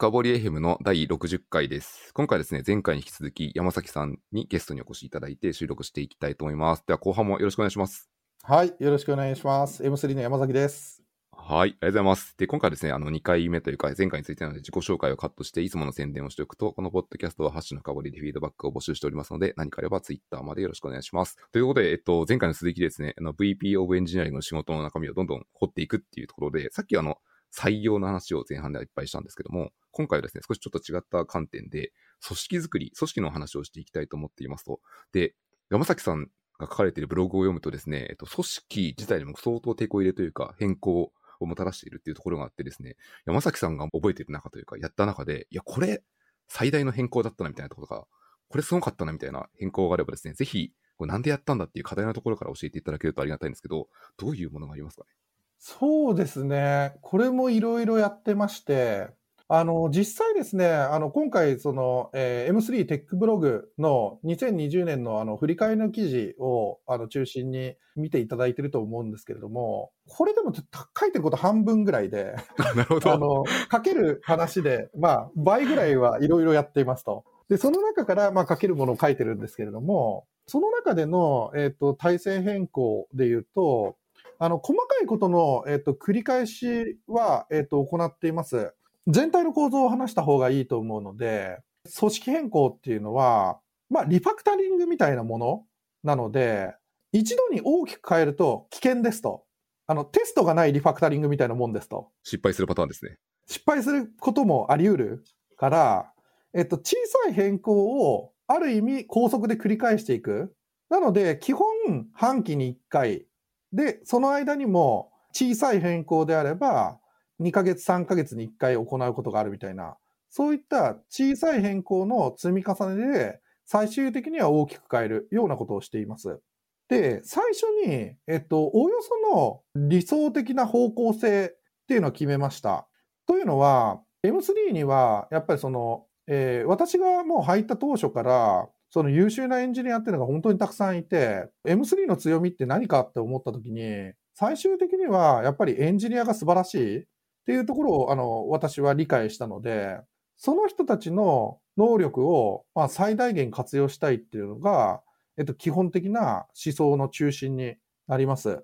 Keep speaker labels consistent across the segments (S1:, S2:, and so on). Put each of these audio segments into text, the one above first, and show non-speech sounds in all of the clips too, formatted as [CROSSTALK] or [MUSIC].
S1: 深掘りエヘムの第60回です。今回ですね、前回に引き続き山崎さんにゲストにお越しいただいて収録していきたいと思います。では後半もよろしくお願いします。
S2: はい、よろしくお願いします。M3 の山崎です。
S1: はい、ありがとうございます。で、今回ですね、あの2回目というか、前回についてなので自己紹介をカットして、いつもの宣伝をしておくと、このポッドキャストはハッシュの深掘りでフィードバックを募集しておりますので、何かあればツイッターまでよろしくお願いします。ということで、えっと、前回の続きでですね、あの VP of エンジニアリングの仕事の中身をどんどん掘っていくっていうところで、さっきあの、採用の話を前半ではいっぱいしたんですけども、今回はですね、少しちょっと違った観点で、組織づくり、組織の話をしていきたいと思っていますと。で、山崎さんが書かれているブログを読むとですね、えっと、組織自体にも相当抵抗入れというか、変更をもたらしているっていうところがあってですね、山崎さんが覚えている中というか、やった中で、いや、これ、最大の変更だったなみたいなところが、これすごかったなみたいな変更があればですね、ぜひ、なんでやったんだっていう課題のところから教えていただけるとありがたいんですけど、どういうものがありますかね？
S2: そうですね。これもいろいろやってまして、あの、実際ですね、あの、今回、その、えー M3 テックブログの2020年のあの、振り返りの記事を、あの、中心に見ていただいてると思うんですけれども、これでもた書いてること半分ぐらいで、[LAUGHS]
S1: なるほど。
S2: あの、書ける話で、まあ、倍ぐらいはいろいろやっていますと。で、その中から、まあ、書けるものを書いてるんですけれども、その中での、えっ、と、体制変更で言うと、あの、細かいことの、えっ、と、繰り返しは、えっ、と、行っています。全体の構造を話した方がいいと思うので、組織変更っていうのは、まあ、リファクタリングみたいなものなので、一度に大きく変えると危険ですと。あの、テストがないリファクタリングみたいなもんですと。
S1: 失敗するパターンですね。
S2: 失敗することもあり得るから、えっと、小さい変更をある意味高速で繰り返していく。なので、基本半期に1回。で、その間にも小さい変更であれば、2ヶ月、3ヶ月に1回行うことがあるみたいな、そういった小さい変更の積み重ねで、最終的には大きく変えるようなことをしています。で、最初に、えっと、おおよその理想的な方向性っていうのを決めました。というのは、M3 には、やっぱりその、えー私がもう入った当初から、その優秀なエンジニアっていうのが本当にたくさんいて、M3 の強みって何かって思った時に、最終的にはやっぱりエンジニアが素晴らしいっていうところを、あの、私は理解したので、その人たちの能力を、まあ、最大限活用したいっていうのが、えっと、基本的な思想の中心になります。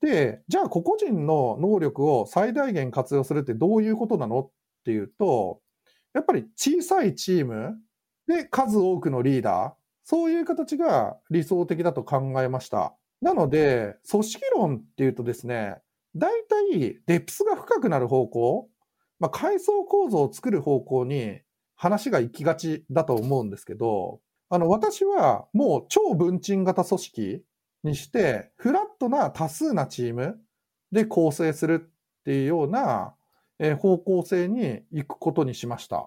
S2: で、じゃあ個々人の能力を最大限活用するってどういうことなのっていうと、やっぱり小さいチームで数多くのリーダー、そういう形が理想的だと考えました。なので、組織論っていうとですね、大体デプスが深くなる方向、まあ、階層構造を作る方向に話が行きがちだと思うんですけど、あの、私はもう超分賃型組織にして、フラットな多数なチームで構成するっていうような、方向性に行くことにしました。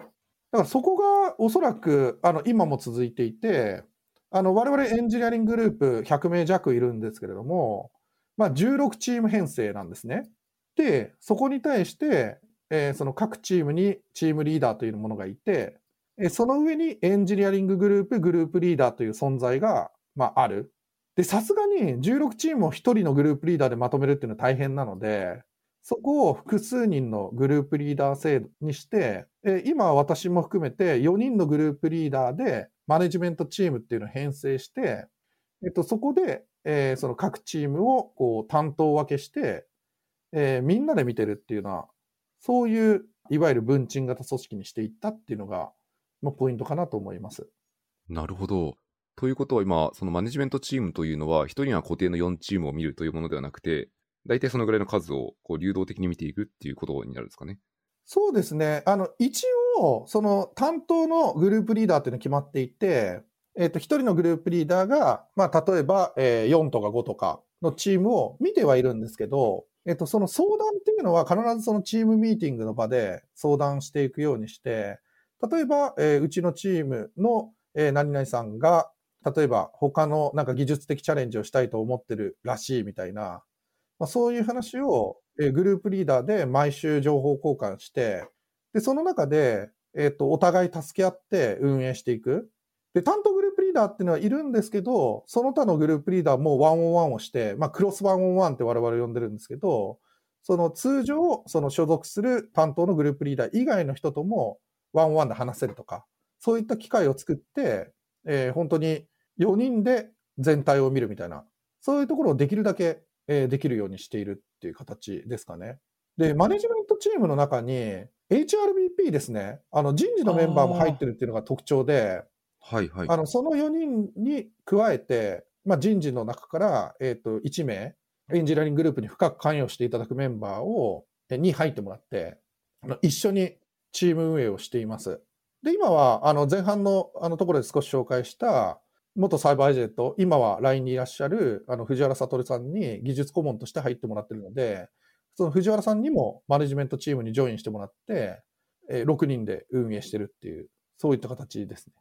S2: だからそこがおそらく、あの、今も続いていて、あの、我々エンジニアリンググループ100名弱いるんですけれども、まあ、16チーム編成なんですね。で、そこに対して、えーその各チームにチームリーダーというものがいて、えーその上にエンジニアリンググループ、グループリーダーという存在が、まあ、ある。で、さすがに16チームを1人のグループリーダーでまとめるっていうのは大変なので、そこを複数人のグループリーダー制度にして、え今私も含めて4人のグループリーダーでマネジメントチームっていうのを編成して、えっと、そこで、えーその各チームをこう担当分けして、えーみんなで見てるっていうのは、そういう、いわゆる分賃型組織にしていったっていうのが、まあ、ポイントかなと思います。
S1: なるほど。ということは今、そのマネジメントチームというのは、一人は固定の4チームを見るというものではなくて、大体そのぐらいの数をこう流動的に見ていくっていうことになるんですかね。
S2: そうですね。あの、一応、その担当のグループリーダーっていうのが決まっていて、えっ、と、一人のグループリーダーが、まあ、例えば、えー4とか5とかのチームを見てはいるんですけど、えっ、と、その相談っていうのは必ずそのチームミーティングの場で相談していくようにして、例えば、えーうちのチームの、えー何々さんが、例えば他のなんか技術的チャレンジをしたいと思ってるらしいみたいな、まあ、そういう話を、えーグループリーダーで毎週情報交換して、で、その中で、えっ、と、お互い助け合って運営していく。で、担当グループリーダーっていうのはいるんですけど、その他のグループリーダーもワンオンワンをして、まあ、クロスワンオンワンって我々呼んでるんですけど、その通常、その所属する担当のグループリーダー以外の人ともワンワンで話せるとか、そういった機会を作って、えー本当に4人で全体を見るみたいな、そういうところをできるだけ、えーできるようにしているっていう形ですかね。で、マネジメントチームの中に HRBP ですね、あの人事のメンバーも入ってるっていうのが特徴で、
S1: はいはい。
S2: あのその4人に加えて、まあ、人事の中から、えー、と1名、エンジニアリンググループに深く関与していただくメンバーをえに入ってもらって、あの一緒にチーム運営をしています。で、今はあの前半のあのところで少し紹介した、元サイバーエージェント、今は LINE にいらっしゃるあの藤原悟さんに技術顧問として入ってもらってるので、その藤原さんにもマネジメントチームにジョインしてもらって、えー6人で運営してるっていう、そういった形ですね。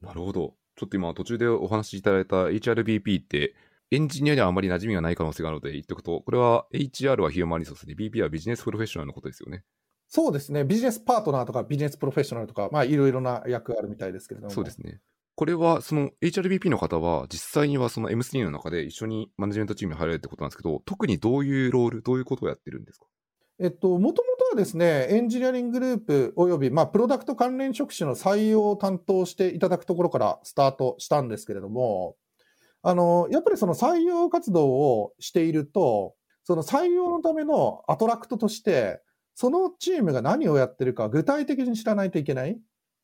S1: なるほど。ちょっと今途中でお話しいただいた HRBP って、エンジニアにはあまり馴染みがない可能性があるので言っておくと、これは HR はヒューマンリソースで BP はビジネスプロフェッショナルのことですよね。
S2: そうですね。ビジネスパートナーとかビジネスプロフェッショナルとか、まあいろいろな役あるみたいですけれども。
S1: そうですね。これは、その HRBP の方は、実際にはその M3 の中で一緒にマネジメントチームに入られるってことなんですけど、特にどういうロール、どういうことをやってるんですか？
S2: えっと、もともとはですね、エンジニアリンググループおよび、まあ、プロダクト関連職種の採用を担当していただくところからスタートしたんですけれども、あの、やっぱりその採用活動をしていると、その採用のためのアトラクトとして、そのチームが何をやってるか具体的に知らないといけない。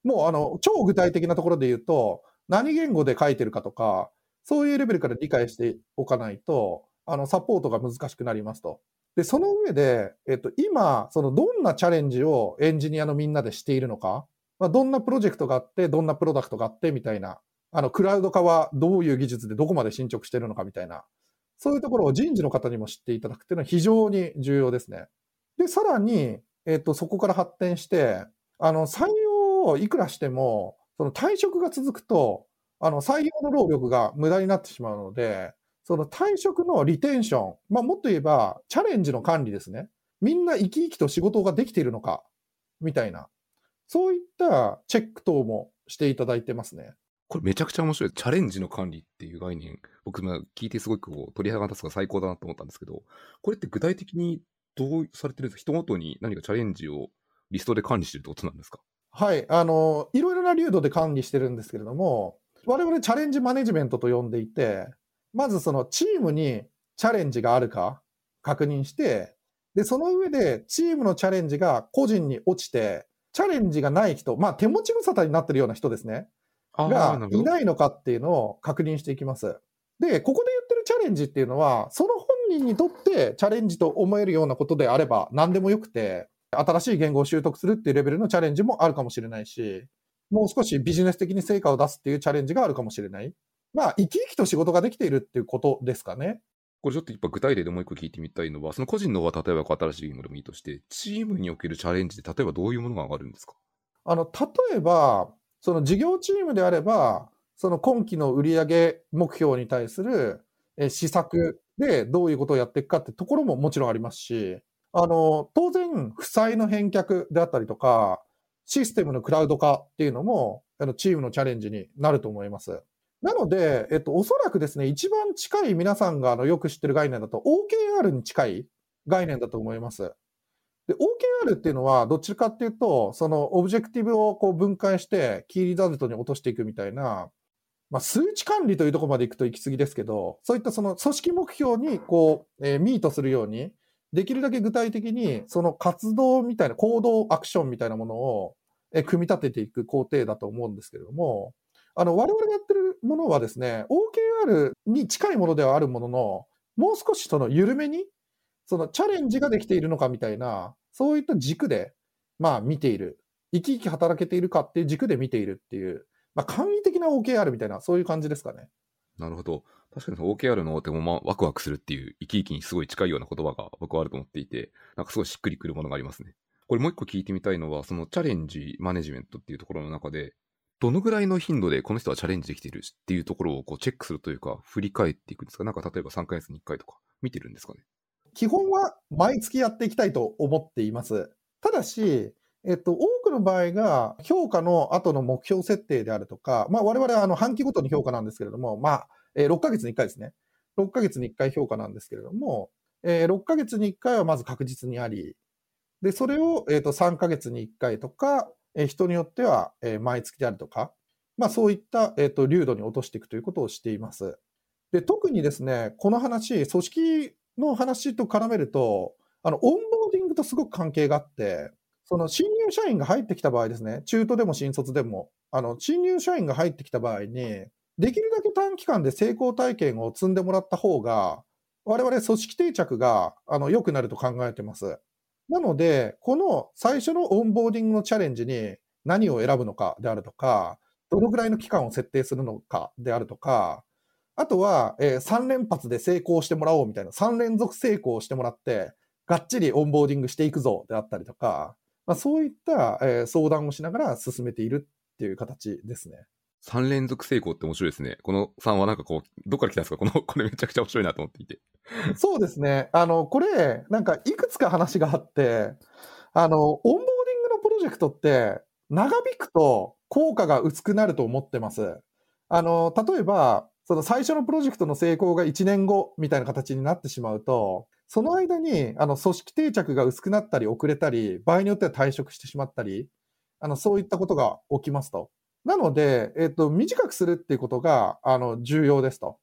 S2: もう、あの、超具体的なところで言うと、何言語で書いてるかとか、そういうレベルから理解しておかないと、あの、サポートが難しくなりますと。で、その上で、えっと、今、そのどんなチャレンジをエンジニアのみんなでしているのか、まあ、どんなプロジェクトがあって、どんなプロダクトがあって、みたいな、あの、クラウド化はどういう技術でどこまで進捗してるのか、みたいな、そういうところを人事の方にも知っていただくっていうのは非常に重要ですね。で、さらに、えっと、そこから発展して、あの、採をいくらしても、その退職が続くと、あの、採用の労力が無駄になってしまうので、その退職のリテンション、まあ、もっと言えば、チャレンジの管理ですね。みんな生き生きと仕事ができているのか、みたいな。そういったチェック等もしていただいてますね。
S1: これめちゃくちゃ面白い。チャレンジの管理っていう概念、僕も聞いてすごくこう鳥肌が立つが最高だなと思ったんですけど、これって具体的にどうされてるんですか？人ごとに何かチャレンジをリストで管理してるってことなんですか？
S2: はい。あの、いろいろな流度で管理してるんですけれども、我々チャレンジマネジメントと呼んでいて、まずそのチームにチャレンジがあるか確認して、で、その上でチームのチャレンジが個人に落ちて、チャレンジがない人、まあ手持ち無沙汰になってるような人ですね。
S1: あ
S2: がいないのかっていうのを確認していきます。で、ここで言ってるチャレンジっていうのは、その本人にとってチャレンジと思えるようなことであれば何でもよくて、新しい言語を習得するっていうレベルのチャレンジもあるかもしれないし、もう少しビジネス的に成果を出すっていうチャレンジがあるかもしれない。まあ、生き生きと仕事ができているっていうことですかね。
S1: これちょっとやっぱ具体例でもう一個聞いてみたいのは、その個人の方は例えば新しい言語でもいいとして、チームにおけるチャレンジって例えばどういうものが上がるんですか？
S2: あの、例えば、その事業チームであれば、その今期の売上目標に対するえ施策でどういうことをやっていくかってところももちろんありますし、あの、当然、負債の返却であったりとか、システムのクラウド化っていうのも、あの、チームのチャレンジになると思います。なので、えっと、おそらくですね、一番近い皆さんがあのよく知ってる概念だと OKR に近い概念だと思います。で、OKR っていうのは、どっちかっていうと、その Objective をこう分解して、 Key Result に落としていくみたいな、まあ、数値管理というところまで行くと行き過ぎですけど、そういったその組織目標にこう、えーミートするように、できるだけ具体的に、その活動みたいな、行動アクションみたいなものを、え組み立てていく工程だと思うんですけれども、あの、我々がやってるものはですね、OKR に近いものではあるものの、もう少しその緩めに、そのチャレンジができているのかみたいな、そういった軸で、まあ見ている。生き生き働けているかっていう軸で見ているっていう、まあ簡易的な OKR みたいな、そういう感じですかね。
S1: なるほど。確かに OKR のでもまあワクワクするっていう生き生きにすごい近いような言葉が僕はあると思っていて、なんかすごいしっくりくるものがありますね。これもう一個聞いてみたいのは、そのチャレンジマネジメントっていうところの中で、どのぐらいの頻度でこの人はチャレンジできてるっていうところをこうチェックするというか、振り返っていくんですか？なんか例えば3ヶ月に1回とか見てるんですかね？
S2: 基本は毎月やっていきたいと思っています。ただし、えっと、多くの場合が評価の後の目標設定であるとか、まあ我々はあの半期ごとに評価なんですけれども、まあ、えー6ヶ月に1回ですね。6ヶ月に1回評価なんですけれども、えー6ヶ月に1回はまず確実にあり、で、それを、えー、と3ヶ月に1回とか、えー人によっては、えー毎月であるとか、まあそういった、えー、と流度に落としていくということをしています。で、特にですね、この話、組織の話と絡めると、あの、オンボーディングとすごく関係があって、その新入社員が入ってきた場合ですね、中途でも新卒でも、あの、新入社員が入ってきた場合に、できるだけ短期間で成功体験を積んでもらった方が、我々組織定着があの良くなると考えてます。なので、この最初のオンボーディングのチャレンジに何を選ぶのかであるとか、どのぐらいの期間を設定するのかであるとか、あとは、え3連発で成功してもらおうみたいな、3連続成功してもらって、がっちりオンボーディングしていくぞであったりとか、まあ、そういった、えー相談をしながら進めているっていう形ですね。
S1: 3連続成功って面白いですね。この3はなんかこう、どっから来たんですか？[LAUGHS] この、これめちゃくちゃ面白いなと思っていて。
S2: そうですね。あの、これ、なんかいくつか話があって、あの、オンボーディングのプロジェクトって、長引くと効果が薄くなると思ってます。あの、例えば、その最初のプロジェクトの成功が1年後みたいな形になってしまうと、その間に、あの、組織定着が薄くなったり遅れたり、場合によっては退職してしまったり、あの、そういったことが起きますと。なので、えっと、短くするっていうことが、あの、重要ですと。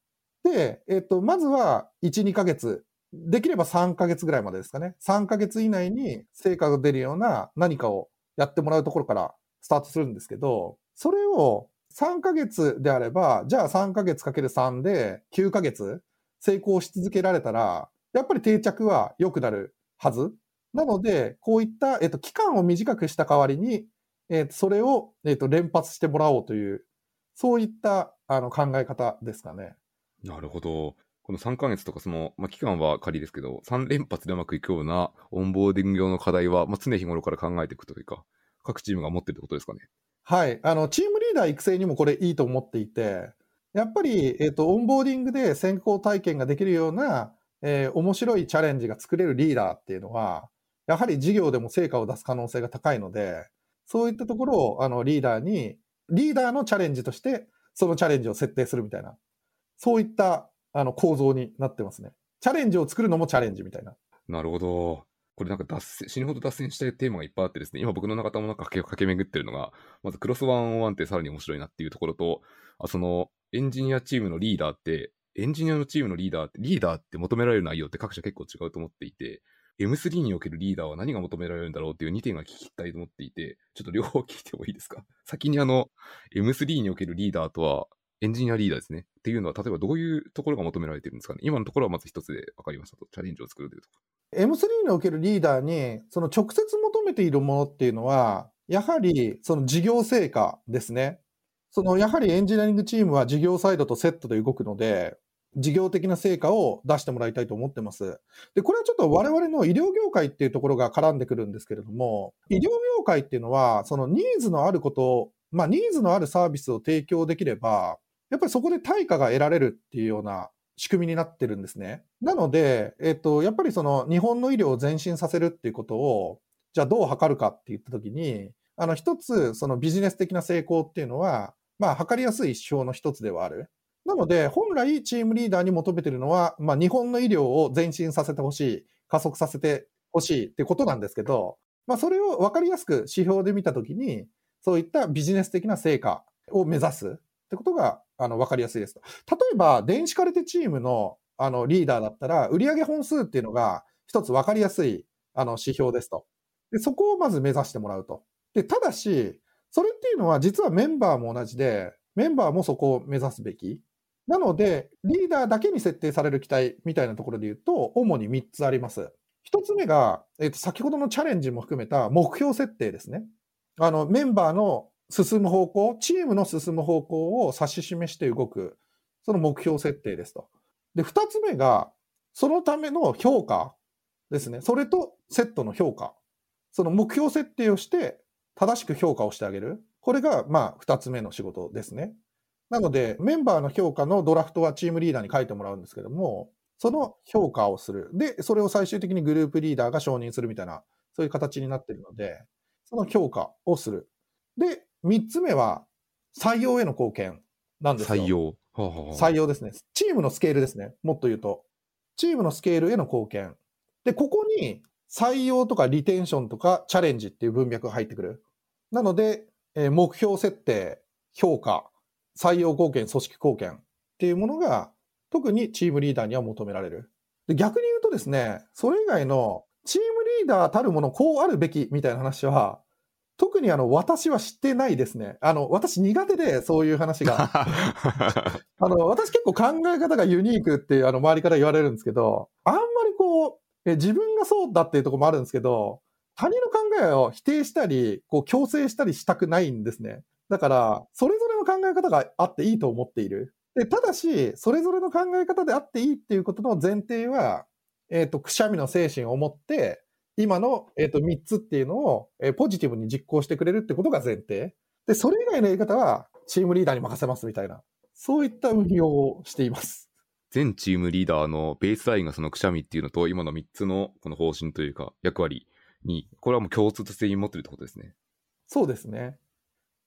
S2: で、えっと、まずは1、2ヶ月、できれば3ヶ月ぐらいまでですかね。3ヶ月以内に成果が出るような何かをやってもらうところからスタートするんですけど、それを3ヶ月であれば、じゃあ3ヶ月かける3で9ヶ月成功し続けられたら、やっぱり定着は良くなるはず。なので、こういった、えっと、期間を短くした代わりに、えっと、それを、えっと、連発してもらおうという、そういったあの考え方ですかね。
S1: なるほど。この3ヶ月とかその、まあ、期間は仮ですけど、3連発でうまくいくようなオンボーディング用の課題は、まあ、常日頃から考えていくというか、各チームが持ってるってことですかね。
S2: はい。あの、チームリーダー育成にもこれいいと思っていて、やっぱり、えっ、と、オンボーディングで成功体験ができるような、えー面白いチャレンジが作れるリーダーっていうのは、やはり事業でも成果を出す可能性が高いので、そういったところを、あの、リーダーに、リーダーのチャレンジとして、そのチャレンジを設定するみたいな、そういった、あの、構造になってますね。チャレンジを作るのもチャレンジみたいな。
S1: なるほど。これなんか脱線、死ぬほど脱線したいテーマがいっぱいあってですね、今僕の中でもなんか駆け駆け巡ってるのが、まずクロスワンワンってさらに面白いなっていうところと、あそのエンジニアチームのリーダーって、エンジニアのチームのリーダーって、リーダーって求められる内容って各社結構違うと思っていて、M3 におけるリーダーは何が求められるんだろうっていう2点が聞きたいと思っていて、ちょっと両方聞いてもいいですか？[LAUGHS] 先にあの、M3 におけるリーダーとは、エンジニアリーダーですね。っていうのは、例えばどういうところが求められてるんですかね？今のところはまず一つで分かりましたと。チャレンジを作るというところ
S2: M3 におけるリーダーに、その直接求めているものっていうのは、やはりその事業成果ですね。そのやはりエンジニアリングチームは事業サイドとセットで動くので、事業的な成果を出してもらいたいと思ってます。で、これはちょっと我々の医療業界っていうところが絡んでくるんですけれども、医療業界っていうのは、そのニーズのあること、まあニーズのあるサービスを提供できれば、やっぱりそこで対価が得られるっていうような仕組みになってるんですね。なので、えっと、やっぱりその日本の医療を前進させるっていうことを、じゃあどう測るかって言ったときに、あの一つそのビジネス的な成功っていうのは、まあ測りやすい指標の一つではある。なので、本来チームリーダーに求めているのは、まあ日本の医療を前進させてほしい、加速させてほしいってことなんですけど、まあそれを分かりやすく指標で見たときに、そういったビジネス的な成果を目指すってことがあの分かりやすいです。例えば、電子カルテチームのあのリーダーだったら、売上本数っていうのが一つ分かりやすいあの指標ですと。で、そこをまず目指してもらうと。で、ただし、それっていうのは実はメンバーも同じで、メンバーもそこを目指すべき。なので、リーダーだけに設定される期待みたいなところで言うと、主に3つあります。1つ目が、えっと、先ほどのチャレンジも含めた目標設定ですね。あの、メンバーの進む方向、チームの進む方向を指し示して動く、その目標設定ですと。で、2つ目が、そのための評価ですね。それとセットの評価。その目標設定をして、正しく評価をしてあげる。これが、まあ、2つ目の仕事ですね。なので、メンバーの評価のドラフトはチームリーダーに書いてもらうんですけども、その評価をする。で、それを最終的にグループリーダーが承認するみたいな、そういう形になっているので、その評価をする。で、3つ目は、採用への貢献なんですよ。
S1: 採用。はあはあはあ
S2: 採用ですね。チームのスケールですね。もっと言うと。チームのスケールへの貢献。で、ここに採用とかリテンションとかチャレンジっていう文脈が入ってくる。なので、えー目標設定、評価、採用貢献、組織貢献っていうものが特にチームリーダーには求められる。で逆に言うとですね、それ以外のチームリーダーたるものこうあるべきみたいな話は、特にあの私は知ってないですね。あの、私苦手でそういう話が。[LAUGHS] あの、私結構考え方がユニークっていうあの周りから言われるんですけど、あんまりこう、え自分がそうだっていうところもあるんですけど、他人の考えを否定したり、こう強制したりしたくないんですね。だから、それぞれの考え方があっていいと思っている。でただし、それぞれの考え方であっていいっていうことの前提は、えっ、と、くしゃみの精神を持って、今の、えっと3つっていうのを、えーポジティブに実行してくれるってことが前提。で、それ以外のやり方は、チームリーダーに任せますみたいな、そういった運用をしています。
S1: 全チームリーダーのベースラインがそのくしゃみっていうのと、今の3つのこの方針というか役割に、これはもう共通性に持ってるってことですね。
S2: そうですね。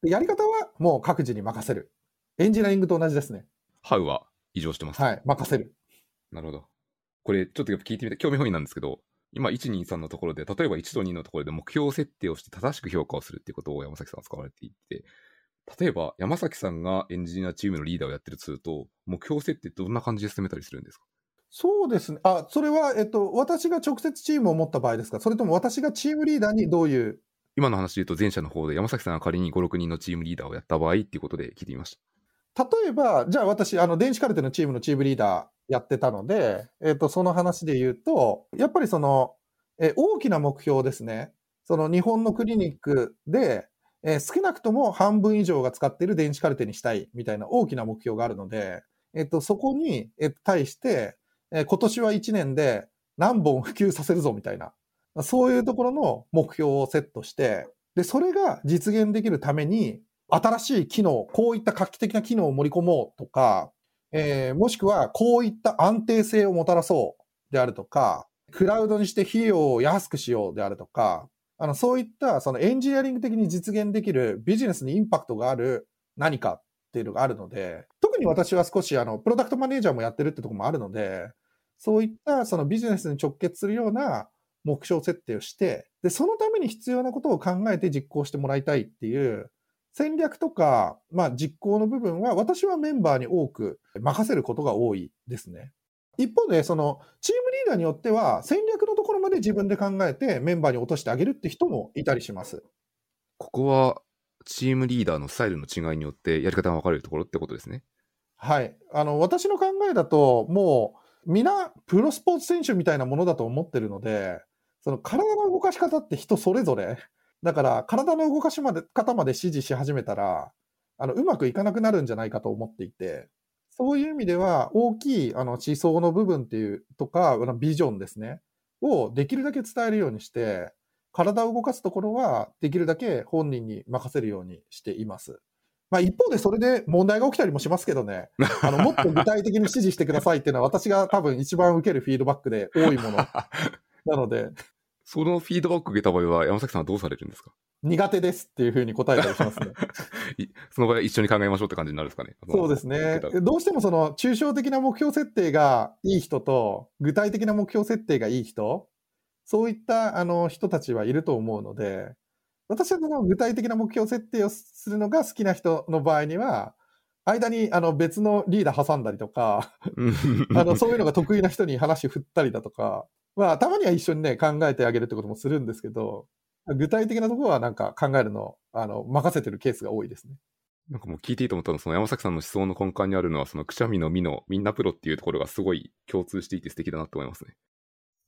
S2: でやり方はもう各自に任せる。エンジニアリングと同じですね。
S1: ハウは異常してます。
S2: はい、任せる。
S1: なるほど。これ、ちょっとやっぱ聞いてみて、興味本位なんですけど、今、1、2、3のところで、例えば1と2のところで目標設定をして正しく評価をするっていうことを山崎さんは使われていて、例えば山崎さんがエンジニアチームのリーダーをやってるとすると、目標設定どんな感じで進めたりするんですか？
S2: そうですね。あ、それは、えっと、私が直接チームを持った場合ですか？それとも私がチームリーダーにどういう、
S1: 今の話で言うと前者の方で山崎さんが仮に5、6人のチームリーダーをやった場合っていうことで聞いてみました。
S2: 例えば、じゃあ私、あの、電子カルテのチームのチームリーダーやってたので、えっと、その話で言うと、やっぱりその、え大きな目標ですね。その日本のクリニックで、えー少なくとも半分以上が使っている電子カルテにしたいみたいな大きな目標があるので、えっと、そこに、え対して、えー今年は1年で何本普及させるぞみたいな、そういうところの目標をセットして、で、それが実現できるために、新しい機能、こういった画期的な機能を盛り込もうとか、えーもしくはこういった安定性をもたらそうであるとか、クラウドにして費用を安くしようであるとか、あの、そういったそのエンジニアリング的に実現できるビジネスにインパクトがある何かっていうのがあるので、特に私は少しあの、プロダクトマネージャーもやってるってとこもあるので、そういったそのビジネスに直結するような目標設定をして、で、そのために必要なことを考えて実行してもらいたいっていう戦略とか、まあ実行の部分は私はメンバーに多く任せることが多いですね。一方で、そのチームリーダーによっては戦略のところまで自分で考えてメンバーに落としてあげるって人もいたりします。
S1: ここは、チームリーダーのスタイルの違いによってやり方が分かれるところってことですね。
S2: はい。あの、私の考えだと、もう、皆、プロスポーツ選手みたいなものだと思ってるので、その体の動かし方って人それぞれ。だから、体の動かしまで方まで指示し始めたら、あの、うまくいかなくなるんじゃないかと思っていて、そういう意味では、大きい、あの、思想の部分っていう、とか、あのビジョンですね、をできるだけ伝えるようにして、体を動かすところは、できるだけ本人に任せるようにしています。まあ、一方でそれで問題が起きたりもしますけどね。[LAUGHS] あの、もっと具体的に指示してくださいっていうのは私が多分一番受けるフィードバックで多いもの [LAUGHS] なので、
S1: そのフィードバックを受けた場合は、山崎さんはどうされるんですか？
S2: 苦手ですっていうふうに答えたりしますね。[LAUGHS]
S1: いその場合は一緒に考えましょうって感じになるんですかね？
S2: そうですね。どうしてもその抽象的な目標設定がいい人と、具体的な目標設定がいい人、そういったあの人たちはいると思うので、私はその具体的な目標設定をするのが好きな人の場合には、間にあの別のリーダー挟んだりとか、あのそういうのが得意な人に話振ったりだとか、まあ、たまには一緒にね、考えてあげるってこともするんですけど、具体的なところはなんか考えるの、あの、任せてるケースが多いですね。
S1: なんかもう聞いていいと思ったのは、その山崎さんの思想の根幹にあるのは、そのくしゃみのみのみんなプロっていうところがすごい共通していて素敵だなと思いますね。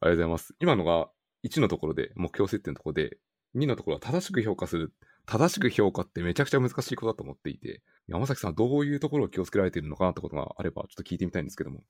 S1: ありがとうございます。今のが1のところで、目標設定のところで、2のところは正しく評価する。正しく評価ってめちゃくちゃ難しいことだと思っていて、山崎さんはどういうところを気をつけられているのかなってことがあれば、ちょっと聞いてみたいんですけども。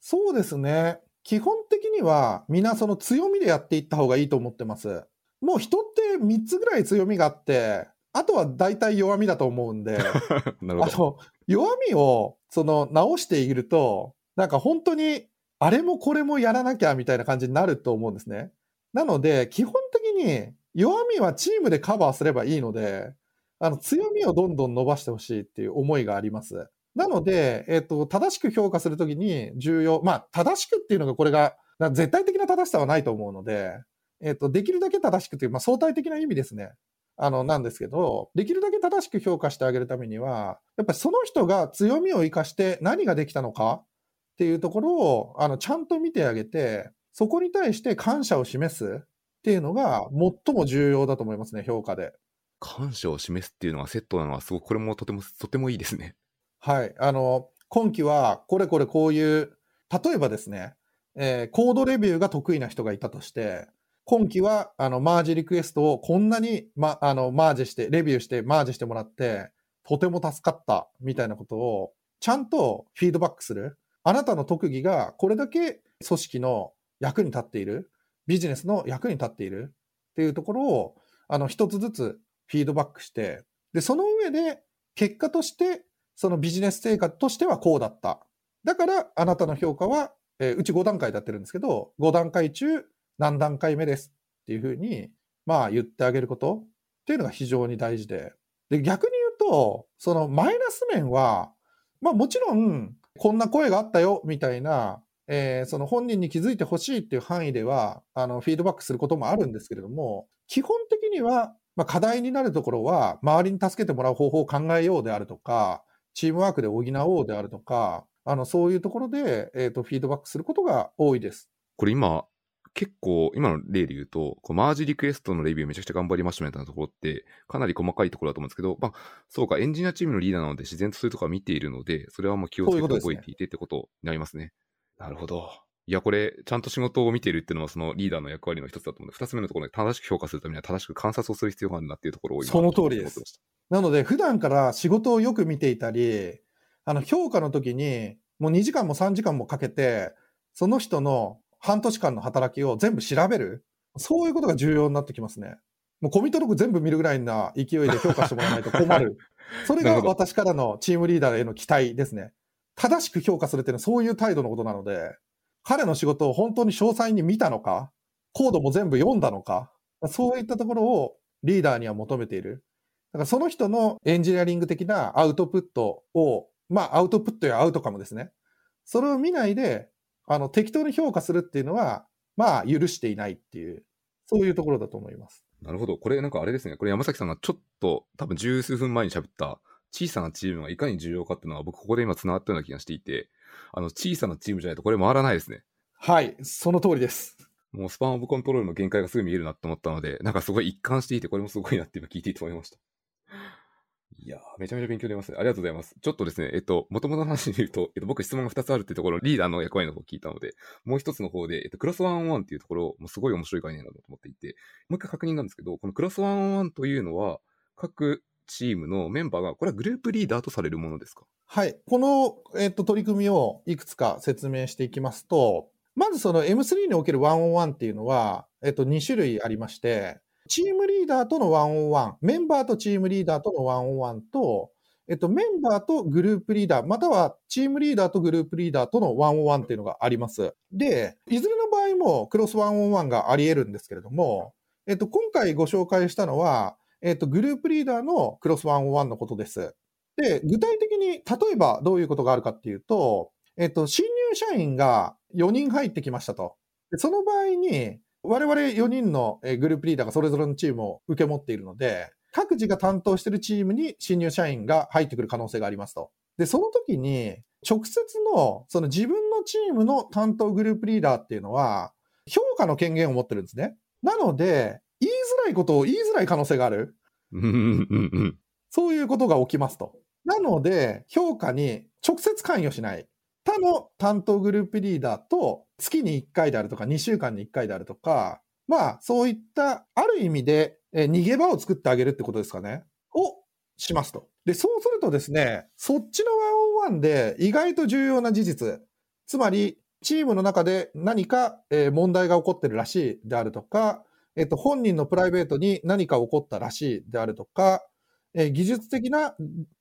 S2: そうですね。基本的には、皆その強みでやっていった方がいいと思ってます。もう人って3つぐらい強みがあって、あとは大体弱みだと思うんで、[LAUGHS]
S1: なるほど。
S2: あの、弱みを、その、直していると、なんか本当に、あれもこれもやらなきゃみたいな感じになると思うんですね。なので、基本的に、弱みはチームでカバーすればいいので、あの、強みをどんどん伸ばしてほしいっていう思いがあります。なので、えっ、と、正しく評価するときに重要、まあ、正しくっていうのがこれが、絶対的な正しさはないと思うので、えっ、と、できるだけ正しくという、まあ、相対的な意味ですね。あの、なんですけど、できるだけ正しく評価してあげるためには、やっぱりその人が強みを生かして何ができたのかっていうところを、あの、ちゃんと見てあげて、そこに対して感謝を示すっていうのが最も重要だと思いますね、評価で。
S1: 感謝を示すっていうのがセットなのは、すごくこれもとても、とてもいいですね。
S2: はい。あの、今期はこれこれこういう、例えばですね、えー、コードレビューが得意な人がいたとして、今期はあのマージリクエストをこんなに、ま、あのマージして、レビューして、マージしてもらって、とても助かったみたいなことをちゃんとフィードバックする。あなたの特技がこれだけ組織の役に立っている、ビジネスの役に立っているっていうところを、あの一つずつフィードバックして、で、その上で結果としてそのビジネス成果としてはこうだった。だから、あなたの評価は、えー、うち5段階でやってるんですけど、5段階中何段階目ですっていうふうに、まあ言ってあげることっていうのが非常に大事で。で、逆に言うと、そのマイナス面は、まあもちろん、こんな声があったよ、みたいな、えー、その本人に気づいてほしいっていう範囲では、あの、フィードバックすることもあるんですけれども、基本的には、まあ、課題になるところは、周りに助けてもらう方法を考えようであるとか、チームワークで補おうであるとか、あの、そういうところで、えっ、ー、と、フィードバックすることが多いです。
S1: これ今、結構、今の例で言うと、こうマージリクエストのレビューめちゃくちゃ頑張りましたみたいなところって、かなり細かいところだと思うんですけど、まあ、そうか、エンジニアチームのリーダーなので自然とそういうところは見ているので、それはもう気をつけて覚えていてってことになりますね。なるほど。いや、これ、ちゃんと仕事を見ているっていうのは、そのリーダーの役割の一つだと思うので、二つ目のところで正しく評価するためには、正しく観察をする必要があるなっていうところを
S2: 今、その通りです。なので、普段から仕事をよく見ていたり、あの、評価の時に、もう2時間も3時間もかけて、その人の半年間の働きを全部調べる。そういうことが重要になってきますね。もうコミットログ全部見るぐらいな勢いで評価してもらわないと困る。[LAUGHS] それが私からのチームリーダーへの期待ですね。正しく評価するっていうのはそういう態度のことなので、彼の仕事を本当に詳細に見たのか、コードも全部読んだのか、そういったところをリーダーには求めている。だからその人のエンジニアリング的なアウトプットをまあ、アウトプットやアウトカムですね。それを見ないで、あの、適当に評価するっていうのは、まあ、許していないっていう、そういうところだと思います。
S1: なるほど。これなんかあれですね。これ山崎さんがちょっと多分十数分前に喋った小さなチームがいかに重要かっていうのは僕ここで今繋がったような気がしていて、あの、小さなチームじゃないとこれ回らないですね。
S2: はい。その通りです。
S1: もうスパンオブコントロールの限界がすぐ見えるなと思ったので、なんかすごい一貫していて、これもすごいなって今聞いていて思いました。いやめちゃめちゃ勉強になります、ありがとうございます。ちょっとですね、えっと、もともとの話で言うと、えっと、僕質問が2つあるっていうところ、リーダーの役割の方を聞いたので、もう一つの方で、えっと、クロスワンワンっていうところ、もうすごい面白い概念だと思っていて、もう一回確認なんですけど、このクロスワンワンというのは、各チームのメンバーが、これはグループリーダーとされるものですか？
S2: はい。この、えっと、取り組みをいくつか説明していきますと、まずその M3 におけるワンオンワンっていうのは、えっと、2種類ありまして、チームリーダーとのワンオンワン、メンバーとチームリーダーとのワンオンワンと、えっと、メンバーとグループリーダー、またはチームリーダーとグループリーダーとのワンオンワンっていうのがあります。で、いずれの場合もクロスワンオンワンがあり得るんですけれども、えっと、今回ご紹介したのは、えっと、グループリーダーのクロスワンオワンのことです。で、具体的に、例えばどういうことがあるかっていうと、えっと、新入社員が4人入ってきましたと。その場合に、我々4人のグループリーダーがそれぞれのチームを受け持っているので、各自が担当しているチームに新入社員が入ってくる可能性がありますと。で、その時に、直接の、その自分のチームの担当グループリーダーっていうのは、評価の権限を持ってるんですね。なので、言いことを言いづらい可能性がある。そういうことが起きますと。なので、評価に直接関与しない。他の担当グループリーダーと月に1回であるとか、2週間に1回であるとか、まあ、そういった、ある意味で、え逃げ場を作ってあげるってことですかね。をしますと。で、そうするとですね、そっちのワンオンワンで意外と重要な事実、つまり、チームの中で何か、え問題が起こってるらしいであるとか、えっと、本人のプライベートに何か起こったらしいであるとか、え技術的な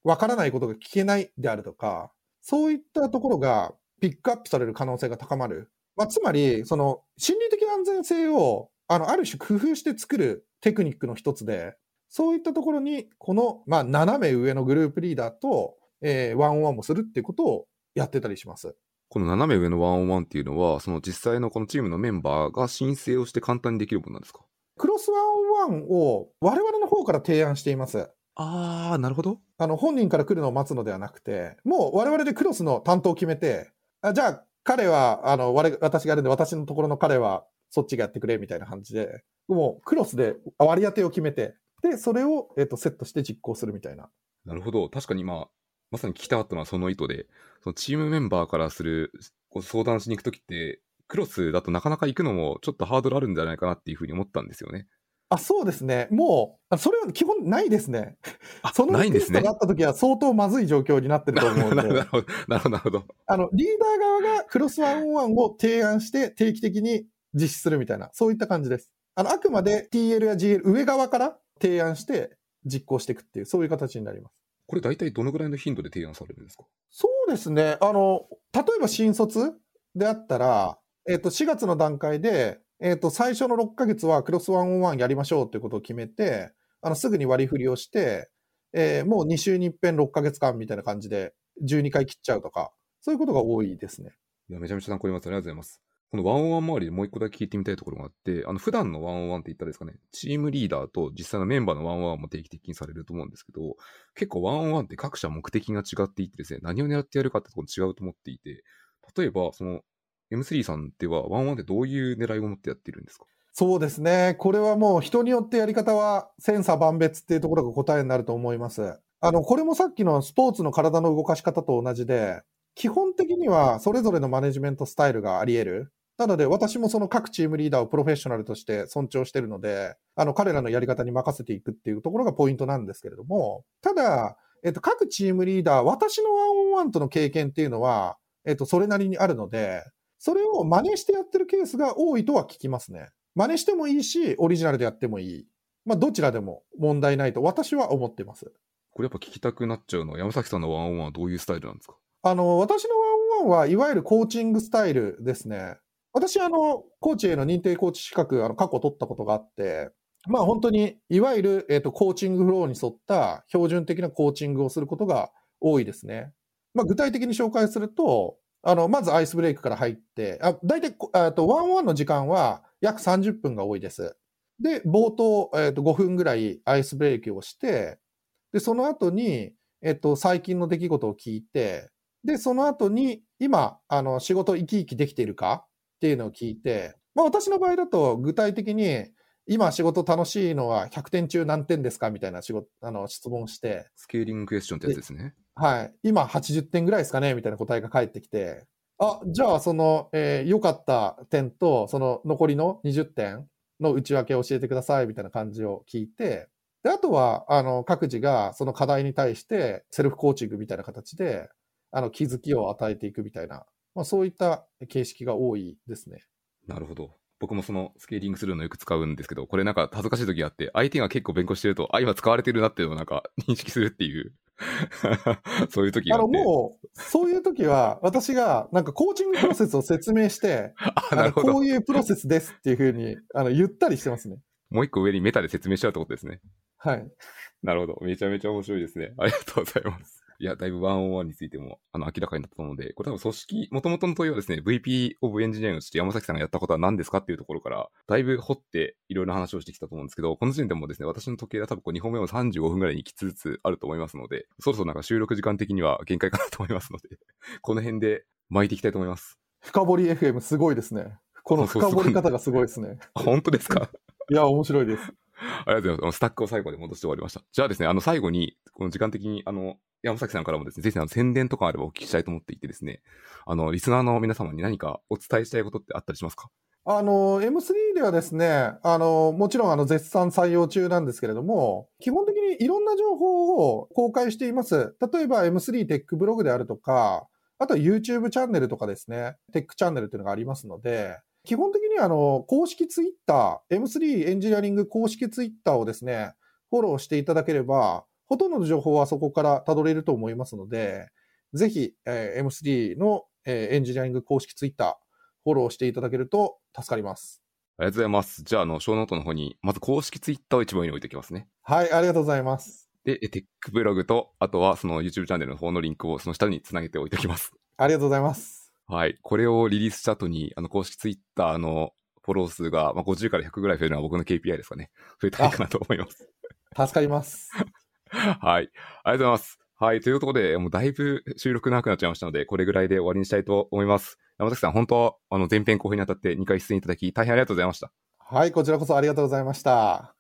S2: わからないことが聞けないであるとか、そういったところがピックアップされる可能性が高まる。まあ、つまり、その心理的安全性をあの、ある種工夫して作るテクニックの一つで、そういったところに、この、まあ、斜め上のグループリーダーとえーワンオンワンもするっていうことをやってたりします。
S1: この斜め上のワンオンワンっていうのは、その実際のこのチームのメンバーが申請をして簡単にできるものなんですか？
S2: クロスワンオンワンを我々の方から提案しています。
S1: あー、なるほど。
S2: あの、本人から来るのを待つのではなくて、もう我々でクロスの担当を決めて、あじゃあ彼は、あの、我私がやるんで、私のところの彼はそっちがやってくれみたいな感じで、もうクロスで割り当てを決めて、で、それを、えっとセットして実行するみたいな。
S1: なるほど。確かにまあ、まさに聞きたかったのはその意図で、そのチームメンバーからする、こう相談しに行くときって、クロスだとなかなか行くのもちょっとハードルあるんじゃないかなっていうふうに思ったんですよね。
S2: あ、そうですね。もう、あそれは基本ないですね。[LAUGHS]
S1: あ
S2: その
S1: ないんですね
S2: リクエストがあ。った時は相当まずい状況になってると思う [LAUGHS]
S1: なる
S2: ので、
S1: ほど、なるほど、なるほど。
S2: あの、リーダー側がクロスワンオンワンを提案して定期的に実施するみたいな、そういった感じです。あの、あくまで TL や GL 上側から提案して実行していくっていう、そういう形になります。
S1: これ大体どのぐらいの頻度で提案されるんですか？
S2: そうですね。あの、例えば新卒であったら、えっ、と、4月の段階で、えっ、と、最初の6ヶ月はクロスワンオンワンやりましょうということを決めて、あの、すぐに割り振りをして、えーもう2週に一遍6ヶ月間みたいな感じで12回切っちゃうとか、そういうことが多いですね。
S1: いや、めちゃめちゃ参考になります。ありがとうございます。このワンオンワン周りでもう一個だけ聞いてみたいところがあって、あの、普段のワンオンワンって言ったらですかね、チームリーダーと実際のメンバーのワンオンワンも定期的にされると思うんですけど、結構ワンオンワンって各社目的が違っていてですね、何を狙ってやるかってところ違うと思っていて、例えば、その、M3 さんではワンオンワンってどういう狙いを持ってやってるんですか？
S2: そうですね。これはもう人によってやり方は千差万別っていうところが答えになると思います。あの、これもさっきのスポーツの体の動かし方と同じで、基本的にはそれぞれのマネジメントスタイルがあり得る。なので私もその各チームリーダーをプロフェッショナルとして尊重してるので、あの彼らのやり方に任せていくっていうところがポイントなんですけれども、ただ、えっと、各チームリーダー、私のワンオンワンとの経験っていうのは、えっと、それなりにあるので、それを真似してやってるケースが多いとは聞きますね。真似してもいいし、オリジナルでやってもいい。まあ、どちらでも問題ないと私は思ってます。
S1: これやっぱ聞きたくなっちゃうのは、山崎さんのワンオンワンはどういうスタイルなんですか？
S2: あの、私のワンオンワンはいわゆるコーチングスタイルですね。私、あの、コーチへの認定コーチ資格、あの、過去取ったことがあって、まあ本当に、いわゆる、えっ、と、コーチングフローに沿った標準的なコーチングをすることが多いですね。まあ具体的に紹介すると、あの、まずアイスブレイクから入って、あ、大体、あと、ワンワンの時間は約30分が多いです。で、冒頭、えっ、と、5分ぐらいアイスブレイクをして、で、その後に、えっ、と、最近の出来事を聞いて、で、その後に、今、あの、仕事生き生きできているかっていうのを聞いて、まあ私の場合だと具体的に、今仕事楽しいのは100点中何点ですかみたいな仕事、あの、質問して、
S1: スケーリングクエスチョンってやつですね。
S2: はい。今80点ぐらいですかねみたいな答えが返ってきて、あ、じゃあその、えー良かった点と、その残りの20点の内訳を教えてくださいみたいな感じを聞いて、で、あとは、あの、各自がその課題に対してセルフコーチングみたいな形で、あの、気づきを与えていくみたいな、まあそういった形式が多いですね。
S1: なるほど。僕もそのスケーリングするのよく使うんですけど、これなんか恥ずかしい時があって、相手が結構勉強してると、あ、今使われてるなっていうのをなんか認識するっていう、[LAUGHS] そういう時が
S2: あの。もう、そういう時は、私が、なんかコーチングプロセスを説明して、[LAUGHS]
S1: あ、なるほど。
S2: こういうプロセスですっていうふうに、あの、言ったりしてますね。
S1: もう一個上にメタで説明しちゃうってことですね。
S2: はい。
S1: なるほど。めちゃめちゃ面白いですね。ありがとうございます。いや、だいぶワンオンワンについても、あの、明らかになったので、これ多分組織、元々の問いはですね、VP of Engineering をして山崎さんがやったことは何ですかっていうところから、だいぶ掘っていろいろな話をしてきたと思うんですけど、この時点でもですね、私の時計は多分こう2本目も35分ぐらいにきつつあると思いますので、そろそろなんか収録時間的には限界かなと思いますので、[LAUGHS] この辺で巻いていきたいと思います。
S2: 深掘り FM すごいですね。この深掘り方がすごいですね。
S1: あ本当ですか？
S2: いや、面白いです。
S1: ありがとうございます。スタックを最後で戻して終わりました。じゃあですね、あの、最後に、この時間的に、あの、山崎さんからもですね、ぜひあの宣伝とかあればお聞きしたいと思っていてですね、あの、リスナーの皆様に何かお伝えしたいことってあったりしますか？
S2: あの、M3 ではですね、あの、もちろんあの、絶賛採用中なんですけれども、基本的にいろんな情報を公開しています。例えば M3 テックブログであるとか、あとは YouTube チャンネルとかですね、テックチャンネルっていうのがありますので、基本的にあの、公式ツイッター、M3 エンジニアリング公式ツイッターをですね、フォローしていただければ、ほとんどの情報はそこから辿れると思いますので、ぜひ、えー M3 の、えーエンジニアリング公式ツイッター、フォローしていただけると助かります。
S1: ありがとうございます。じゃあ、あの、ショーノートの方に、まず公式ツイッターを一番上に置いておきますね。
S2: はい、ありがとうございます。
S1: で、テックブログと、あとはその YouTube チャンネルの方のリンクをその下につなげておいておきます。
S2: ありがとうございます。
S1: はい。これをリリースした後に、あの、公式 Twitter のフォロー数が、まあ、50から100ぐらい増えるのは僕の KPI ですかね。増えたらいいかなと思います。
S2: 助かります。[LAUGHS]
S1: はい。ありがとうございます。はい。ということで、もうだいぶ収録長くなっちゃいましたので、これぐらいで終わりにしたいと思います。山崎さん、本当、あの、前編後編にあたって2回出演いただき、大変ありがとうございました。
S2: はい、こちらこそありがとうございました。